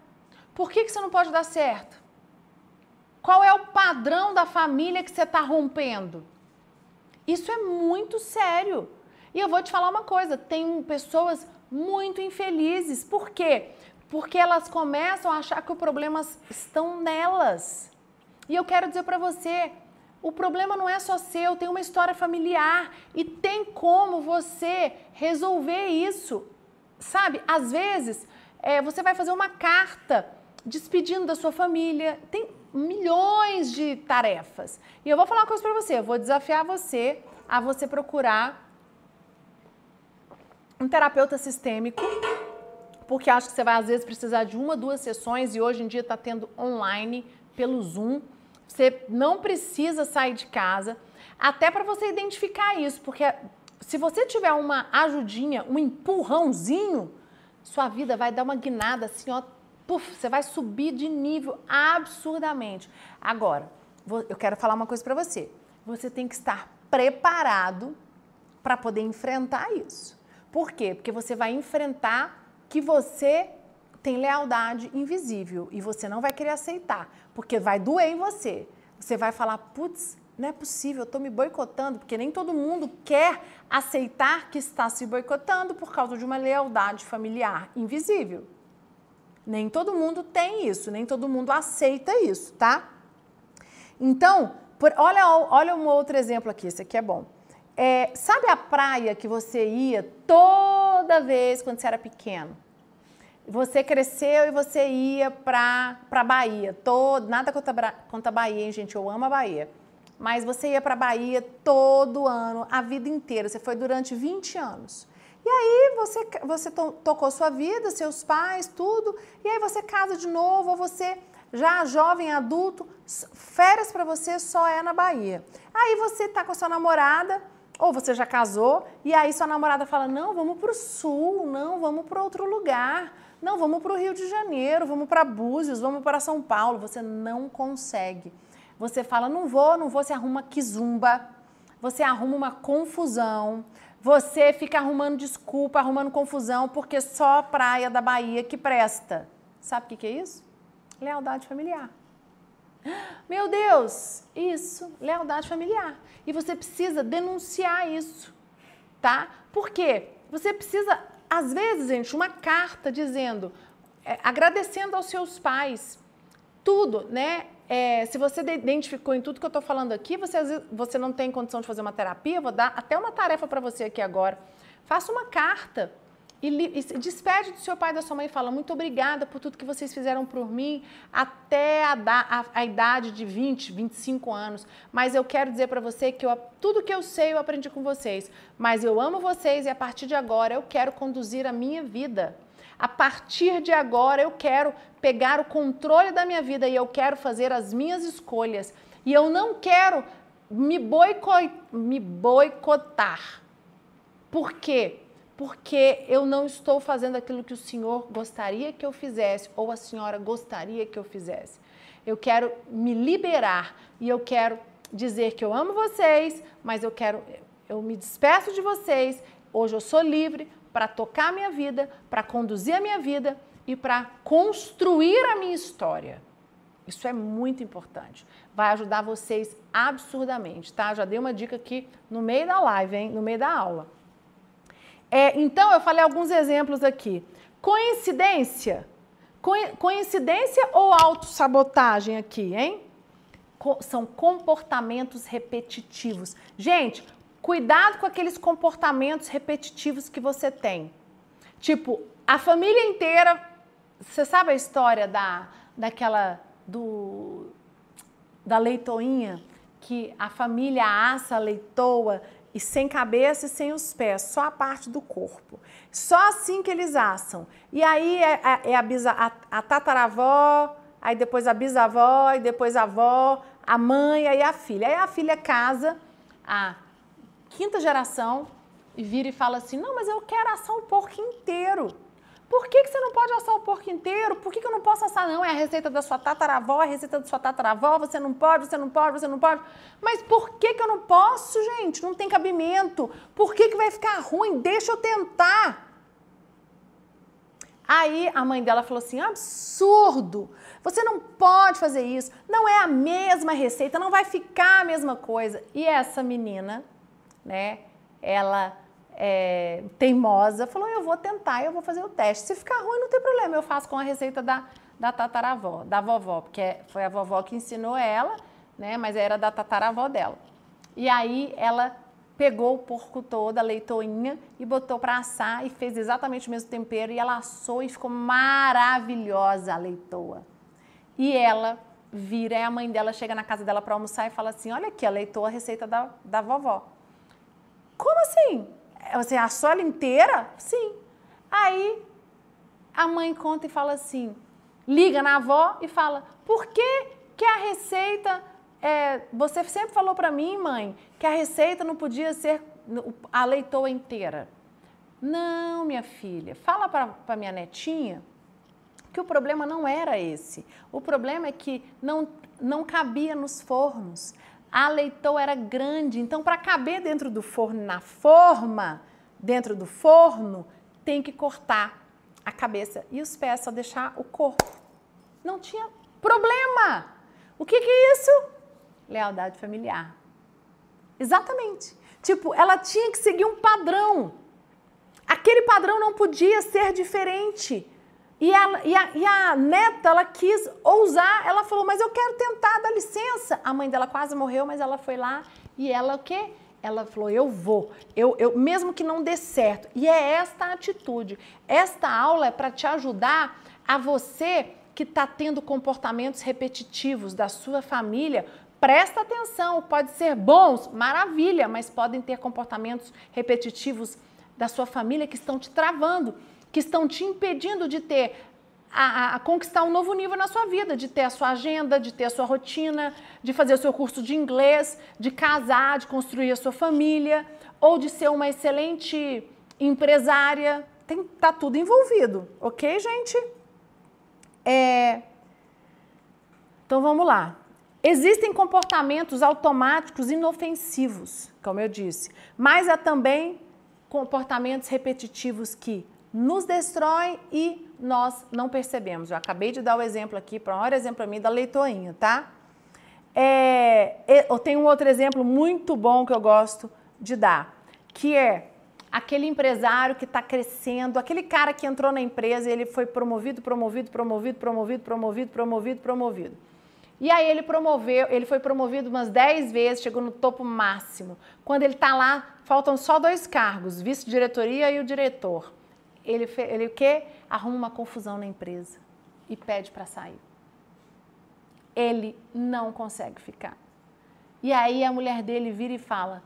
A: Por que, que você não pode dar certo? Qual é o padrão da família que você está rompendo? Isso é muito sério. E eu vou te falar uma coisa: tem pessoas muito infelizes. Por quê? porque elas começam a achar que os problemas estão nelas. E eu quero dizer para você, o problema não é só seu, tem uma história familiar e tem como você resolver isso. Sabe, às vezes é, você vai fazer uma carta despedindo da sua família, tem milhões de tarefas. E eu vou falar uma coisa para você, eu vou desafiar você a você procurar um terapeuta sistêmico, porque acho que você vai às vezes precisar de uma, duas sessões e hoje em dia está tendo online pelo Zoom. Você não precisa sair de casa, até para você identificar isso, porque se você tiver uma ajudinha, um empurrãozinho, sua vida vai dar uma guinada assim, ó, puf, você vai subir de nível absurdamente. Agora, eu quero falar uma coisa para você. Você tem que estar preparado para poder enfrentar isso. Por quê? Porque você vai enfrentar que você tem lealdade invisível e você não vai querer aceitar, porque vai doer em você. Você vai falar, putz, não é possível, eu estou me boicotando, porque nem todo mundo quer aceitar que está se boicotando por causa de uma lealdade familiar invisível. Nem todo mundo tem isso, nem todo mundo aceita isso, tá? Então, por, olha, olha um outro exemplo aqui, esse aqui é bom. É, sabe a praia que você ia toda vez quando você era pequeno? Você cresceu e você ia para a Bahia. Todo, nada contra, contra a Bahia, hein, gente? Eu amo a Bahia. Mas você ia para a Bahia todo ano, a vida inteira. Você foi durante 20 anos. E aí você, você to, tocou sua vida, seus pais, tudo. E aí você casa de novo, ou você já jovem, adulto, férias para você só é na Bahia. Aí você tá com a sua namorada, ou você já casou, e aí sua namorada fala: não, vamos para o sul, não, vamos para outro lugar, não, vamos para o Rio de Janeiro, vamos para Búzios, vamos para São Paulo. Você não consegue. Você fala: não vou, não vou, você arruma quizumba, você arruma uma confusão, você fica arrumando desculpa, arrumando confusão, porque só a praia da Bahia que presta. Sabe o que, que é isso? Lealdade familiar. Meu Deus, isso, lealdade familiar. E você precisa denunciar isso, tá? Por quê? Você precisa, às vezes, gente, uma carta dizendo, é, agradecendo aos seus pais, tudo, né? É, se você identificou em tudo que eu estou falando aqui, você, você não tem condição de fazer uma terapia, eu vou dar até uma tarefa para você aqui agora. Faça uma carta e, e despede do seu pai e da sua mãe e fala: Muito obrigada por tudo que vocês fizeram por mim até a, a, a idade de 20, 25 anos. Mas eu quero dizer para você que eu, tudo que eu sei eu aprendi com vocês. Mas eu amo vocês e a partir de agora eu quero conduzir a minha vida. A partir de agora eu quero pegar o controle da minha vida e eu quero fazer as minhas escolhas. E eu não quero me, boico me boicotar. Por quê? Porque eu não estou fazendo aquilo que o Senhor gostaria que eu fizesse ou a senhora gostaria que eu fizesse. Eu quero me liberar e eu quero dizer que eu amo vocês, mas eu quero eu me despeço de vocês. Hoje eu sou livre para tocar minha vida, para conduzir a minha vida e para construir a minha história. Isso é muito importante. Vai ajudar vocês absurdamente, tá? Já dei uma dica aqui no meio da live, hein? No meio da aula. É, então, eu falei alguns exemplos aqui. Coincidência? coincidência ou autossabotagem aqui, hein? Co são comportamentos repetitivos. Gente, cuidado com aqueles comportamentos repetitivos que você tem. Tipo, a família inteira. Você sabe a história da, daquela. do da leitoinha? Que a família assa a leitoa e sem cabeça e sem os pés, só a parte do corpo. Só assim que eles assam. E aí é, é, é a, a, a, tataravó, aí depois a bisavó, e depois a avó, a mãe, aí a filha. Aí a filha casa, a quinta geração, e vira e fala assim: Não, mas eu quero assar o porco inteiro. Por que, que você não pode assar o porco inteiro? Por que, que eu não posso assar? Não, é a receita da sua tataravó, é a receita da sua tataravó, você não pode, você não pode, você não pode. Mas por que, que eu não posso, gente? Não tem cabimento. Por que, que vai ficar ruim? Deixa eu tentar. Aí a mãe dela falou assim: absurdo! Você não pode fazer isso, não é a mesma receita, não vai ficar a mesma coisa. E essa menina, né, ela é, teimosa, falou: eu vou tentar, eu vou fazer o teste. Se ficar ruim, não tem problema, eu faço com a receita da, da tataravó, da vovó, porque é, foi a vovó que ensinou ela, né? Mas era da tataravó dela. E aí ela pegou o porco todo, a leitoinha, e botou para assar e fez exatamente o mesmo tempero. E ela assou e ficou maravilhosa a leitoa. E ela vira, e a mãe dela chega na casa dela para almoçar e fala assim: Olha aqui, a leitoa a receita da, da vovó. Como assim? Você assou ela inteira? Sim. Aí a mãe conta e fala assim: liga na avó e fala: por que, que a receita. É, você sempre falou para mim, mãe, que a receita não podia ser a leitoa inteira. Não, minha filha, fala para minha netinha que o problema não era esse. O problema é que não, não cabia nos fornos. A leitoa era grande, então para caber dentro do forno, na forma, dentro do forno, tem que cortar a cabeça e os pés, só deixar o corpo. Não tinha problema. O que, que é isso? Lealdade familiar. Exatamente. Tipo, ela tinha que seguir um padrão. Aquele padrão não podia ser diferente. E a, e, a, e a, neta, ela quis ousar, ela falou, mas eu quero tentar, dá licença. A mãe dela quase morreu, mas ela foi lá e ela o quê? ela falou: Eu vou, eu, eu, mesmo que não dê certo. E é esta atitude. Esta aula é para te ajudar a você que está tendo comportamentos repetitivos da sua família. Presta atenção, pode ser bons, maravilha, mas podem ter comportamentos repetitivos da sua família que estão te travando, que estão te impedindo de ter a, a, conquistar um novo nível na sua vida, de ter a sua agenda, de ter a sua rotina, de fazer o seu curso de inglês, de casar, de construir a sua família, ou de ser uma excelente empresária. Tem, tá tudo envolvido, ok, gente? É... Então vamos lá. Existem comportamentos automáticos inofensivos, como eu disse, mas há também comportamentos repetitivos que nos destroem e nós não percebemos. Eu acabei de dar o exemplo aqui, para maior exemplo para mim, da leitoinha, tá? É, eu tenho um outro exemplo muito bom que eu gosto de dar, que é aquele empresário que está crescendo, aquele cara que entrou na empresa e ele foi promovido, promovido, promovido, promovido, promovido, promovido, promovido. E aí ele promoveu, ele foi promovido umas 10 vezes, chegou no topo máximo. Quando ele está lá, faltam só dois cargos, vice-diretoria e o diretor ele, ele o quê? Arruma uma confusão na empresa e pede para sair. Ele não consegue ficar. E aí a mulher dele vira e fala: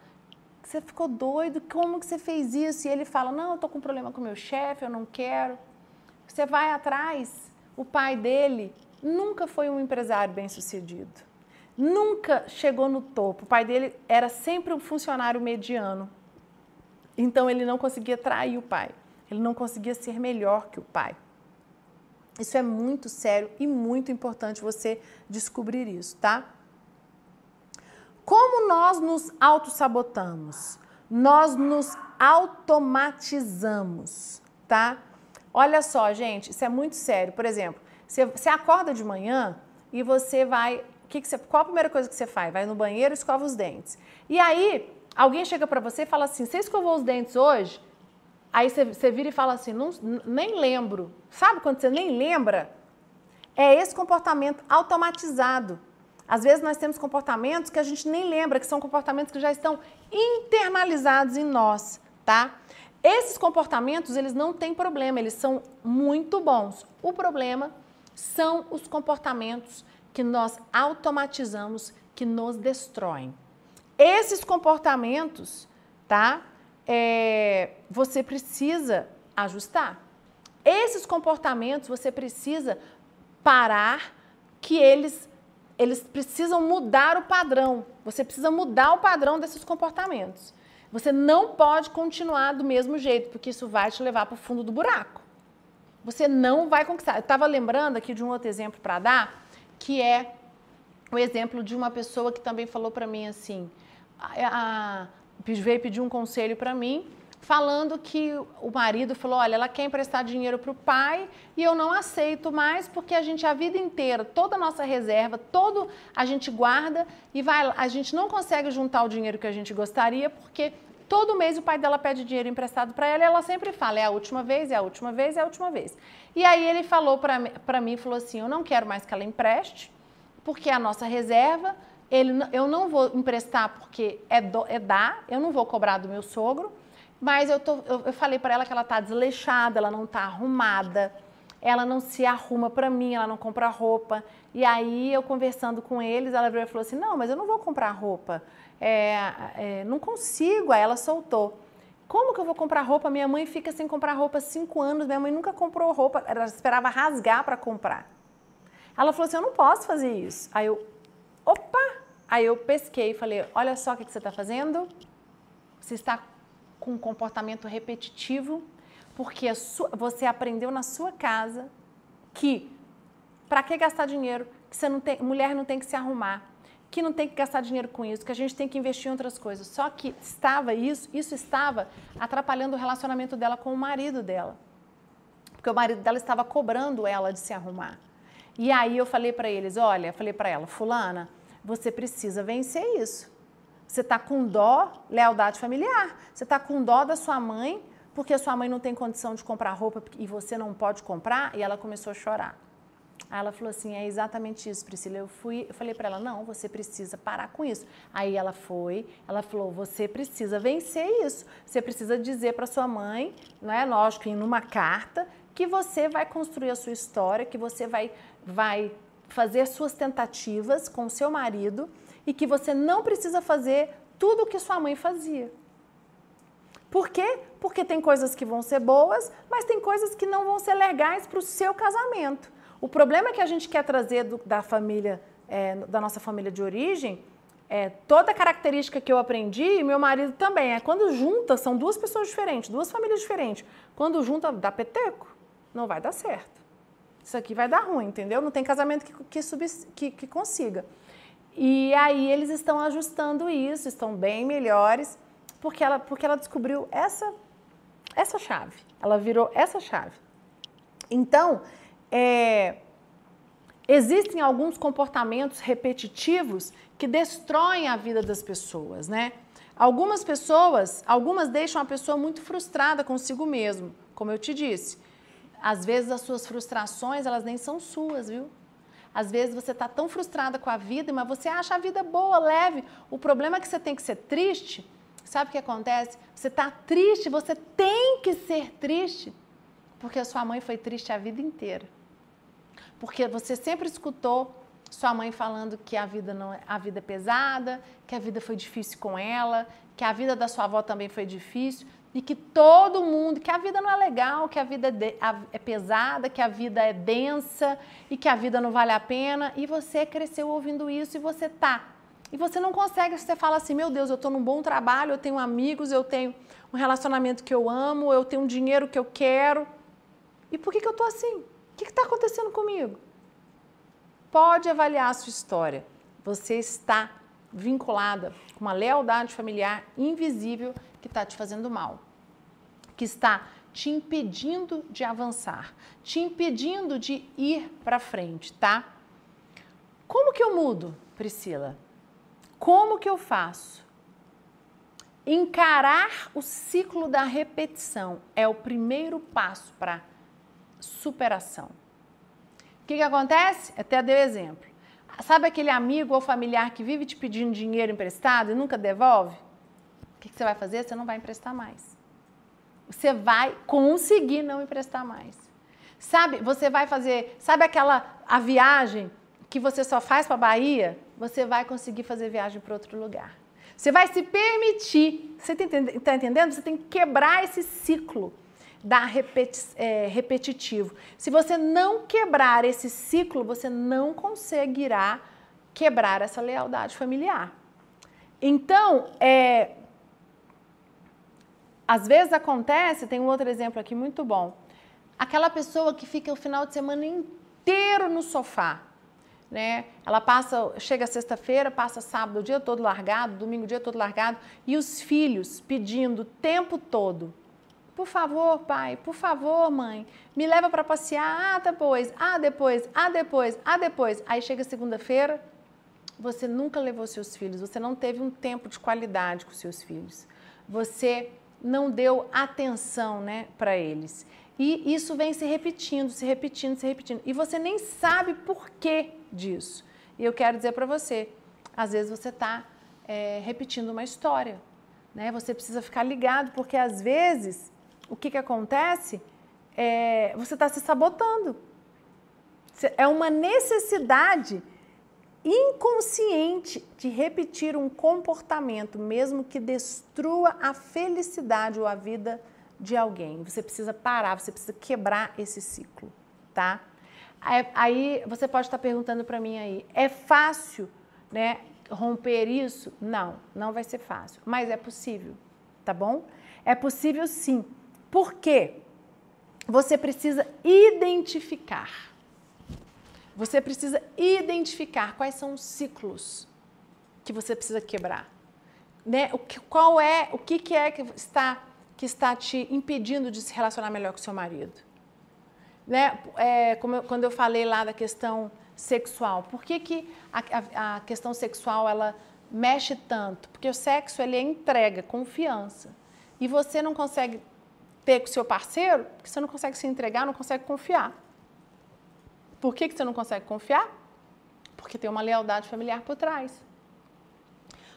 A: Você ficou doido? Como que você fez isso? E ele fala: Não, eu estou com problema com meu chefe, eu não quero. Você vai atrás. O pai dele nunca foi um empresário bem sucedido. Nunca chegou no topo. O pai dele era sempre um funcionário mediano. Então ele não conseguia trair o pai. Ele não conseguia ser melhor que o pai. Isso é muito sério e muito importante você descobrir isso, tá? Como nós nos autossabotamos? Nós nos automatizamos, tá? Olha só, gente, isso é muito sério. Por exemplo, você, você acorda de manhã e você vai. Que que você, qual a primeira coisa que você faz? Vai no banheiro e escova os dentes. E aí, alguém chega para você e fala assim: Você escovou os dentes hoje? Aí você, vira e fala assim, não, nem lembro. Sabe quando você nem lembra? É esse comportamento automatizado. Às vezes nós temos comportamentos que a gente nem lembra, que são comportamentos que já estão internalizados em nós, tá? Esses comportamentos, eles não têm problema, eles são muito bons. O problema são os comportamentos que nós automatizamos, que nos destroem. Esses comportamentos, tá? é, você precisa ajustar. Esses comportamentos você precisa parar que eles eles precisam mudar o padrão. Você precisa mudar o padrão desses comportamentos. Você não pode continuar do mesmo jeito, porque isso vai te levar para o fundo do buraco. Você não vai conquistar. Eu estava lembrando aqui de um outro exemplo para dar, que é o exemplo de uma pessoa que também falou para mim assim: a, veio pedir um conselho para mim, falando que o marido falou: olha, ela quer emprestar dinheiro para o pai e eu não aceito mais porque a gente a vida inteira, toda a nossa reserva, todo a gente guarda e vai, a gente não consegue juntar o dinheiro que a gente gostaria porque todo mês o pai dela pede dinheiro emprestado para ela e ela sempre fala: é a última vez, é a última vez, é a última vez. E aí ele falou para mim, falou assim: eu não quero mais que ela empreste, porque é a nossa reserva, ele, eu não vou emprestar porque é, do, é dar, eu não vou cobrar do meu sogro, mas eu, tô, eu, eu falei para ela que ela está desleixada, ela não está arrumada, ela não se arruma para mim, ela não compra roupa. E aí eu conversando com eles, ela virou e falou assim: não, mas eu não vou comprar roupa, é, é, não consigo. Aí ela soltou. Como que eu vou comprar roupa? Minha mãe fica sem comprar roupa há cinco anos, minha mãe nunca comprou roupa, ela esperava rasgar para comprar. Ela falou assim: eu não posso fazer isso. Aí eu, opa! Aí eu pesquei e falei: olha só o que você está fazendo. Você está com um comportamento repetitivo, porque sua, você aprendeu na sua casa que para que gastar dinheiro? Que você não tem, mulher não tem que se arrumar, que não tem que gastar dinheiro com isso, que a gente tem que investir em outras coisas. Só que estava isso, isso estava atrapalhando o relacionamento dela com o marido dela. Porque o marido dela estava cobrando ela de se arrumar. E aí eu falei para eles, olha, falei para ela, fulana, você precisa vencer isso. Você está com dó, lealdade familiar. Você está com dó da sua mãe, porque a sua mãe não tem condição de comprar roupa e você não pode comprar, e ela começou a chorar. Aí ela falou assim: é exatamente isso, Priscila. Eu fui, eu falei para ela: não, você precisa parar com isso. Aí ela foi, ela falou: você precisa vencer isso. Você precisa dizer para sua mãe, não é lógico, em uma carta, que você vai construir a sua história, que você vai, vai fazer suas tentativas com o seu marido e que você não precisa fazer tudo o que sua mãe fazia. Por quê? Porque tem coisas que vão ser boas, mas tem coisas que não vão ser legais para o seu casamento. O problema que a gente quer trazer do, da família, é, da nossa família de origem, é, toda a característica que eu aprendi, e meu marido também, é quando junta, são duas pessoas diferentes, duas famílias diferentes. Quando junta, dá peteco, não vai dar certo. Isso aqui vai dar ruim, entendeu? Não tem casamento que, que, que, que consiga. E aí eles estão ajustando isso, estão bem melhores, porque ela, porque ela descobriu essa, essa chave. Ela virou essa chave. Então, é, existem alguns comportamentos repetitivos que destroem a vida das pessoas, né? Algumas pessoas, algumas deixam a pessoa muito frustrada consigo mesmo, como eu te disse. Às vezes as suas frustrações, elas nem são suas, viu? Às vezes você está tão frustrada com a vida, mas você acha a vida boa, leve. O problema é que você tem que ser triste. Sabe o que acontece? Você está triste, você tem que ser triste, porque a sua mãe foi triste a vida inteira. Porque você sempre escutou sua mãe falando que a vida não é, a vida é pesada, que a vida foi difícil com ela, que a vida da sua avó também foi difícil e que todo mundo, que a vida não é legal, que a vida é, de, a, é pesada, que a vida é densa e que a vida não vale a pena. E você cresceu ouvindo isso e você tá. E você não consegue, você fala assim: meu Deus, eu estou num bom trabalho, eu tenho amigos, eu tenho um relacionamento que eu amo, eu tenho um dinheiro que eu quero. E por que, que eu estou assim? O que está acontecendo comigo? Pode avaliar a sua história. Você está vinculada com uma lealdade familiar invisível que está te fazendo mal, que está te impedindo de avançar, te impedindo de ir para frente, tá? Como que eu mudo, Priscila? Como que eu faço? Encarar o ciclo da repetição é o primeiro passo para superação. O que, que acontece? Até dei exemplo. Sabe aquele amigo ou familiar que vive te pedindo dinheiro emprestado e nunca devolve? O que, que você vai fazer? Você não vai emprestar mais. Você vai conseguir não emprestar mais. Sabe, você vai fazer, sabe aquela a viagem que você só faz para Bahia? Você vai conseguir fazer viagem para outro lugar. Você vai se permitir. Você está tá entendendo? Você tem que quebrar esse ciclo da repeti é, repetitivo. Se você não quebrar esse ciclo, você não conseguirá quebrar essa lealdade familiar. Então, é, às vezes acontece, tem um outro exemplo aqui muito bom. Aquela pessoa que fica o final de semana inteiro no sofá, né? Ela passa, chega sexta-feira, passa sábado o dia todo largado, domingo o dia todo largado, e os filhos pedindo o tempo todo por favor, pai, por favor, mãe, me leva para passear. Ah, depois, ah, depois, ah, depois, ah, depois. Aí chega segunda-feira, você nunca levou seus filhos, você não teve um tempo de qualidade com seus filhos. você não deu atenção né, para eles. E isso vem se repetindo, se repetindo, se repetindo. E você nem sabe por que disso. E eu quero dizer para você, às vezes você está é, repetindo uma história. Né? Você precisa ficar ligado, porque às vezes o que, que acontece é você está se sabotando. É uma necessidade inconsciente de repetir um comportamento, mesmo que destrua a felicidade ou a vida de alguém. Você precisa parar, você precisa quebrar esse ciclo, tá? Aí você pode estar perguntando para mim aí, é fácil, né, romper isso? Não, não vai ser fácil, mas é possível, tá bom? É possível sim. Por quê? Você precisa identificar você precisa identificar quais são os ciclos que você precisa quebrar. Né? O que, qual é, o que, que é que está, que está te impedindo de se relacionar melhor com seu marido? Né? É, eu, quando eu falei lá da questão sexual, por que, que a, a, a questão sexual ela mexe tanto? Porque o sexo ele é entrega, confiança. E você não consegue ter com seu parceiro porque você não consegue se entregar, não consegue confiar. Por que, que você não consegue confiar? Porque tem uma lealdade familiar por trás.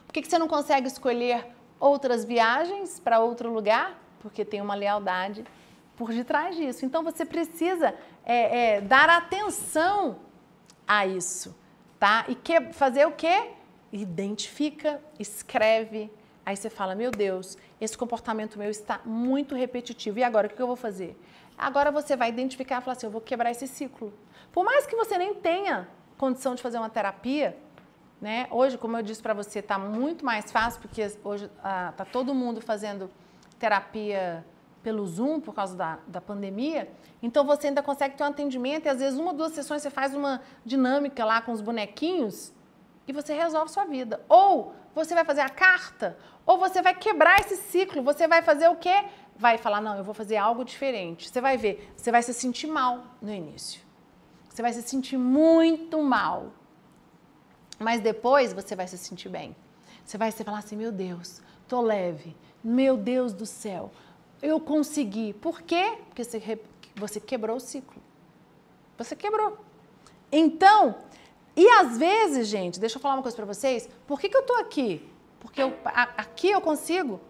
A: Por que, que você não consegue escolher outras viagens para outro lugar? Porque tem uma lealdade por detrás disso. Então você precisa é, é, dar atenção a isso, tá? E que, fazer o quê? Identifica, escreve. Aí você fala: Meu Deus, esse comportamento meu está muito repetitivo. E agora o que eu vou fazer? Agora você vai identificar e falar assim: Eu vou quebrar esse ciclo. Por mais que você nem tenha condição de fazer uma terapia, né? Hoje, como eu disse para você, está muito mais fácil porque hoje ah, todo mundo fazendo terapia pelo Zoom por causa da, da pandemia. Então você ainda consegue ter um atendimento e às vezes uma ou duas sessões você faz uma dinâmica lá com os bonequinhos e você resolve sua vida. Ou você vai fazer a carta, ou você vai quebrar esse ciclo. Você vai fazer o quê? Vai falar, não, eu vou fazer algo diferente. Você vai ver, você vai se sentir mal no início. Você vai se sentir muito mal. Mas depois você vai se sentir bem. Você vai se falar assim: meu Deus, tô leve. Meu Deus do céu, eu consegui. Por quê? Porque você, você quebrou o ciclo. Você quebrou. Então, e às vezes, gente, deixa eu falar uma coisa para vocês. Por que, que eu tô aqui? Porque eu, a, aqui eu consigo.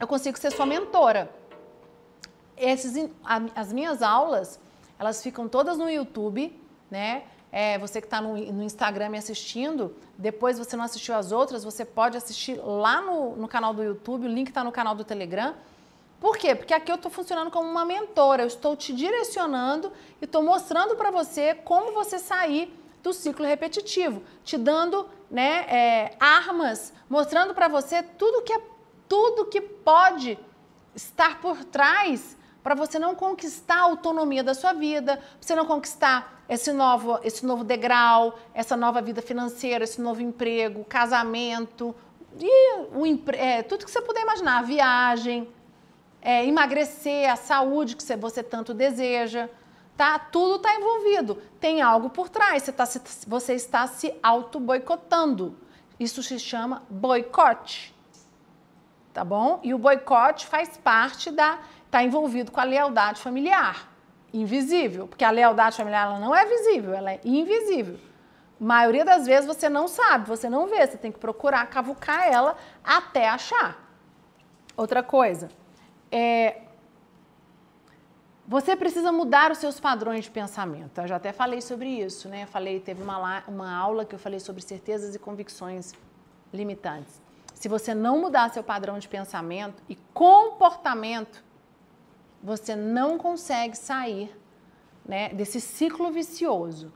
A: Eu consigo ser sua mentora. Esses, as minhas aulas, elas ficam todas no YouTube, né? É, você que está no, no, Instagram me assistindo, depois você não assistiu as outras, você pode assistir lá no, no canal do YouTube, o link está no canal do Telegram. Por quê? Porque aqui eu estou funcionando como uma mentora, eu estou te direcionando e estou mostrando para você como você sair do ciclo repetitivo, te dando né, é, armas, mostrando para você tudo que é tudo que pode estar por trás para você não conquistar a autonomia da sua vida, para você não conquistar esse novo, esse novo degrau, essa nova vida financeira, esse novo emprego, casamento, e o, é, tudo que você puder imaginar, viagem, é, emagrecer, a saúde que você tanto deseja, tá? Tudo está envolvido. Tem algo por trás. Você, tá, você está se auto-boicotando. Isso se chama boicote. Tá bom? E o boicote faz parte da está envolvido com a lealdade familiar, invisível, porque a lealdade familiar ela não é visível, ela é invisível. A maioria das vezes você não sabe, você não vê, você tem que procurar cavucar ela até achar. Outra coisa, é, você precisa mudar os seus padrões de pensamento. Eu já até falei sobre isso, né? Falei, teve uma, uma aula que eu falei sobre certezas e convicções limitantes. Se você não mudar seu padrão de pensamento e comportamento, você não consegue sair né, desse ciclo vicioso.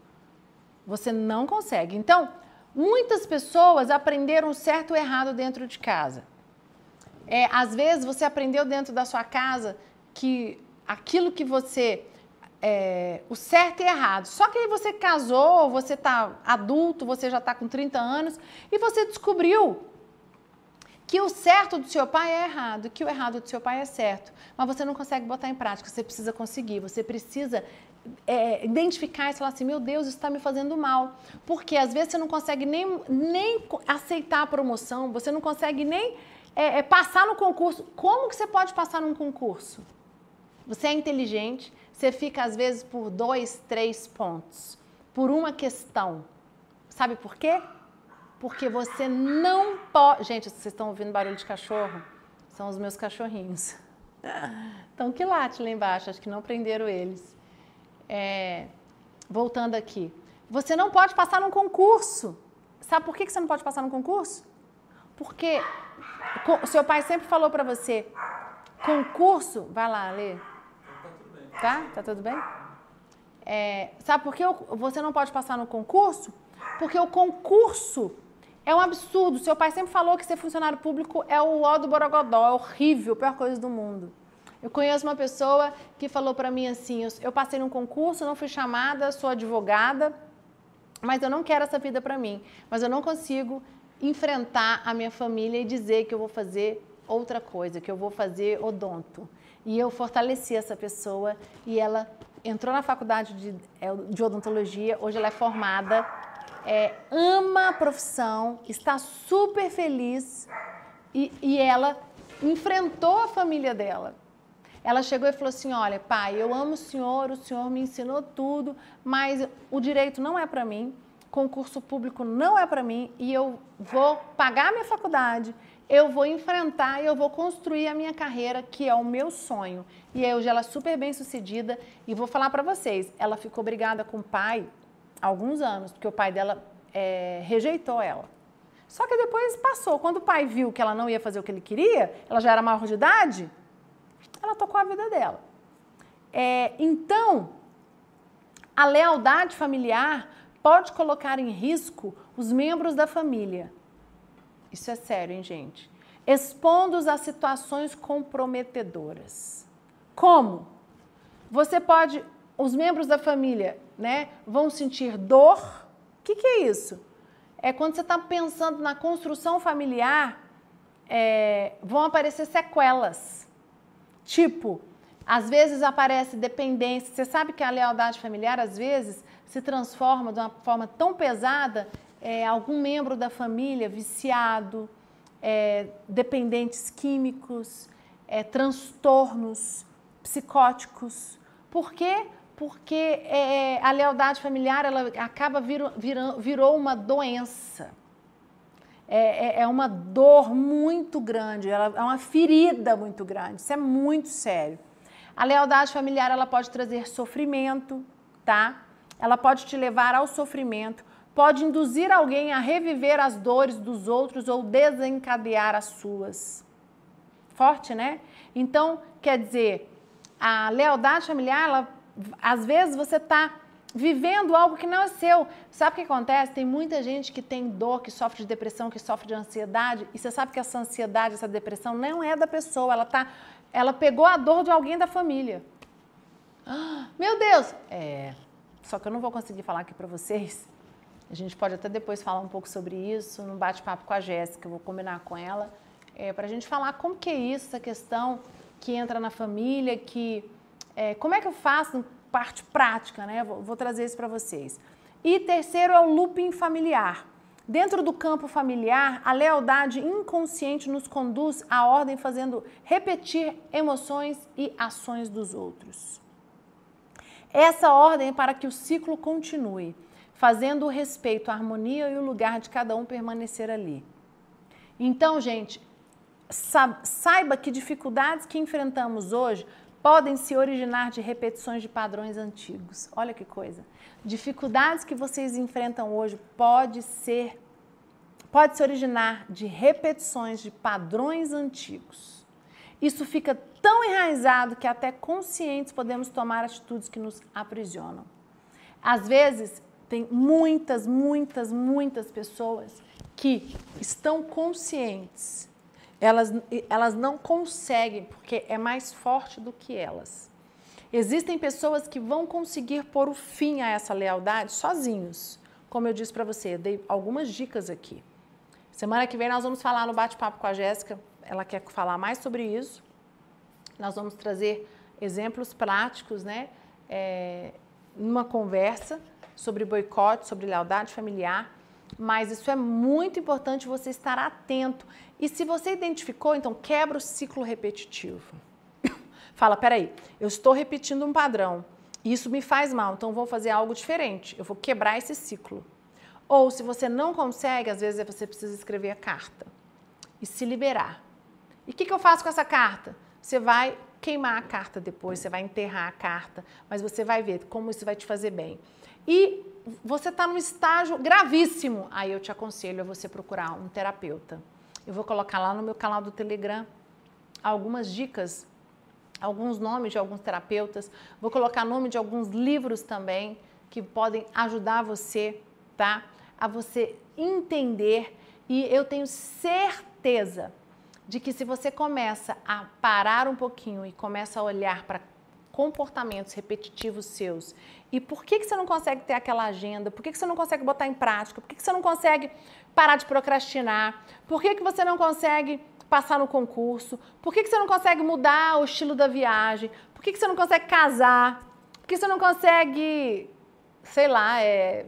A: Você não consegue. Então, muitas pessoas aprenderam certo ou errado dentro de casa. É, às vezes você aprendeu dentro da sua casa que aquilo que você. É, o certo e errado. Só que aí você casou, você está adulto, você já está com 30 anos e você descobriu que o certo do seu pai é errado, que o errado do seu pai é certo, mas você não consegue botar em prática, você precisa conseguir, você precisa é, identificar e falar assim, meu Deus, isso está me fazendo mal. Porque às vezes você não consegue nem, nem aceitar a promoção, você não consegue nem é, é passar no concurso. Como que você pode passar num concurso? Você é inteligente, você fica às vezes por dois, três pontos, por uma questão. Sabe por quê? Porque você não pode. Gente, vocês estão ouvindo barulho de cachorro? São os meus cachorrinhos. Então, que late lá embaixo, acho que não prenderam eles. É... Voltando aqui. Você não pode passar num concurso. Sabe por que você não pode passar num concurso? Porque seu pai sempre falou para você, concurso, vai lá, Lê. Tá? Tá tudo bem? É, sabe por que você não pode passar no concurso? Porque o concurso é um absurdo. Seu pai sempre falou que ser funcionário público é o ó do Borogodó, é horrível, a pior coisa do mundo. Eu conheço uma pessoa que falou para mim assim: eu passei num concurso, não fui chamada, sou advogada, mas eu não quero essa vida para mim. Mas eu não consigo enfrentar a minha família e dizer que eu vou fazer outra coisa, que eu vou fazer odonto. E eu fortaleci essa pessoa e ela entrou na faculdade de, é, de odontologia, hoje ela é formada, é, ama a profissão, está super feliz e, e ela enfrentou a família dela. Ela chegou e falou assim: Olha, pai, eu amo o senhor, o senhor me ensinou tudo, mas o direito não é para mim, concurso público não é para mim e eu vou pagar minha faculdade, eu vou enfrentar e eu vou construir a minha carreira, que é o meu sonho. E aí, hoje ela é super bem sucedida e vou falar para vocês: ela ficou brigada com o pai há alguns anos, porque o pai dela é, rejeitou ela. Só que depois passou. Quando o pai viu que ela não ia fazer o que ele queria, ela já era maior de idade, ela tocou a vida dela. É, então, a lealdade familiar pode colocar em risco os membros da família. Isso é sério, hein, gente? Expondo-os a situações comprometedoras. Como? Você pode, os membros da família, né, vão sentir dor. O que, que é isso? É quando você está pensando na construção familiar, é, vão aparecer sequelas. Tipo, às vezes aparece dependência. Você sabe que a lealdade familiar, às vezes, se transforma de uma forma tão pesada, é, algum membro da família viciado, é, dependentes químicos, é, transtornos psicóticos. Por quê? Porque é, a lealdade familiar ela acaba virou, virou, virou uma doença. É, é, é, uma dor muito grande, ela é uma ferida muito grande. Isso é muito sério. A lealdade familiar ela pode trazer sofrimento, tá? Ela pode te levar ao sofrimento, pode induzir alguém a reviver as dores dos outros ou desencadear as suas. Forte, né? Então, quer dizer, a lealdade familiar, ela, às vezes você está vivendo algo que não é seu. Sabe o que acontece? Tem muita gente que tem dor, que sofre de depressão, que sofre de ansiedade, e você sabe que essa ansiedade, essa depressão não é da pessoa, ela tá, ela pegou a dor de alguém da família. Meu Deus! É, só que eu não vou conseguir falar aqui para vocês. A gente pode até depois falar um pouco sobre isso, num bate-papo com a Jéssica, eu vou combinar com ela, é, para a gente falar como que é isso, essa questão que entra na família, que é, como é que eu faço parte prática, né? Vou, vou trazer isso para vocês. E terceiro é o looping familiar. Dentro do campo familiar, a lealdade inconsciente nos conduz à ordem fazendo repetir emoções e ações dos outros. Essa ordem para que o ciclo continue, fazendo o respeito, a harmonia e o lugar de cada um permanecer ali. Então, gente, saiba que dificuldades que enfrentamos hoje podem se originar de repetições de padrões antigos. Olha que coisa. Dificuldades que vocês enfrentam hoje pode ser pode se originar de repetições de padrões antigos. Isso fica tão enraizado que até conscientes podemos tomar atitudes que nos aprisionam. Às vezes, tem muitas, muitas, muitas pessoas que estão conscientes, elas, elas não conseguem, porque é mais forte do que elas. Existem pessoas que vão conseguir pôr o fim a essa lealdade sozinhos. Como eu disse para você, eu dei algumas dicas aqui. Semana que vem nós vamos falar no bate-papo com a Jéssica, ela quer falar mais sobre isso. Nós vamos trazer exemplos práticos, né? É, numa conversa sobre boicote, sobre lealdade familiar. mas isso é muito importante você estar atento. E se você identificou, então quebra o ciclo repetitivo. Fala, peraí, eu estou repetindo um padrão, isso me faz mal, então vou fazer algo diferente, eu vou quebrar esse ciclo. Ou se você não consegue, às vezes você precisa escrever a carta e se liberar. E o que, que eu faço com essa carta? Você vai queimar a carta depois, você vai enterrar a carta, mas você vai ver como isso vai te fazer bem. E você está num estágio gravíssimo, aí eu te aconselho a você procurar um terapeuta. Eu vou colocar lá no meu canal do Telegram algumas dicas, alguns nomes de alguns terapeutas, vou colocar nome de alguns livros também que podem ajudar você, tá? A você entender e eu tenho certeza de que se você começa a parar um pouquinho e começa a olhar para comportamentos repetitivos seus e por que, que você não consegue ter aquela agenda, por que, que você não consegue botar em prática, por que, que você não consegue parar de procrastinar, por que, que você não consegue passar no concurso, por que, que você não consegue mudar o estilo da viagem, por que, que você não consegue casar, por que você não consegue, sei lá, é...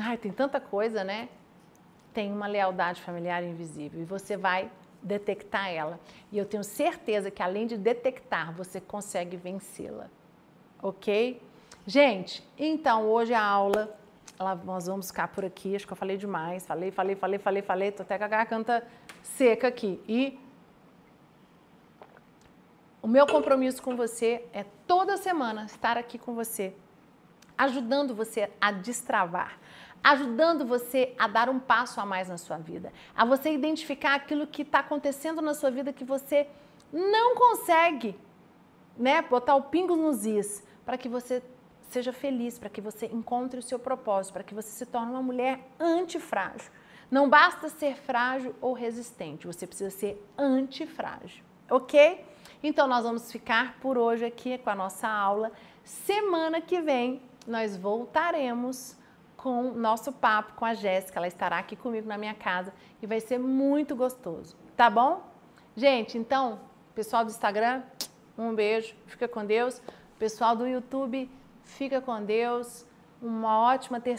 A: Ai, tem tanta coisa, né? tem uma lealdade familiar invisível e você vai detectar ela. E eu tenho certeza que além de detectar, você consegue vencê-la. Ok? Gente, então hoje a aula, nós vamos ficar por aqui. Acho que eu falei demais. Falei, falei, falei, falei, falei. Tô até com a garganta seca aqui. E o meu compromisso com você é toda semana estar aqui com você, ajudando você a destravar, ajudando você a dar um passo a mais na sua vida, a você identificar aquilo que está acontecendo na sua vida que você não consegue, né, botar o pingo nos is, para que você seja feliz, para que você encontre o seu propósito, para que você se torne uma mulher antifrágil. Não basta ser frágil ou resistente, você precisa ser antifrágil, ok? Então nós vamos ficar por hoje aqui com a nossa aula. Semana que vem nós voltaremos com nosso papo com a Jéssica. Ela estará aqui comigo na minha casa e vai ser muito gostoso, tá bom? Gente, então, pessoal do Instagram, um beijo, fica com Deus. Pessoal do YouTube, fica com Deus. Uma ótima terça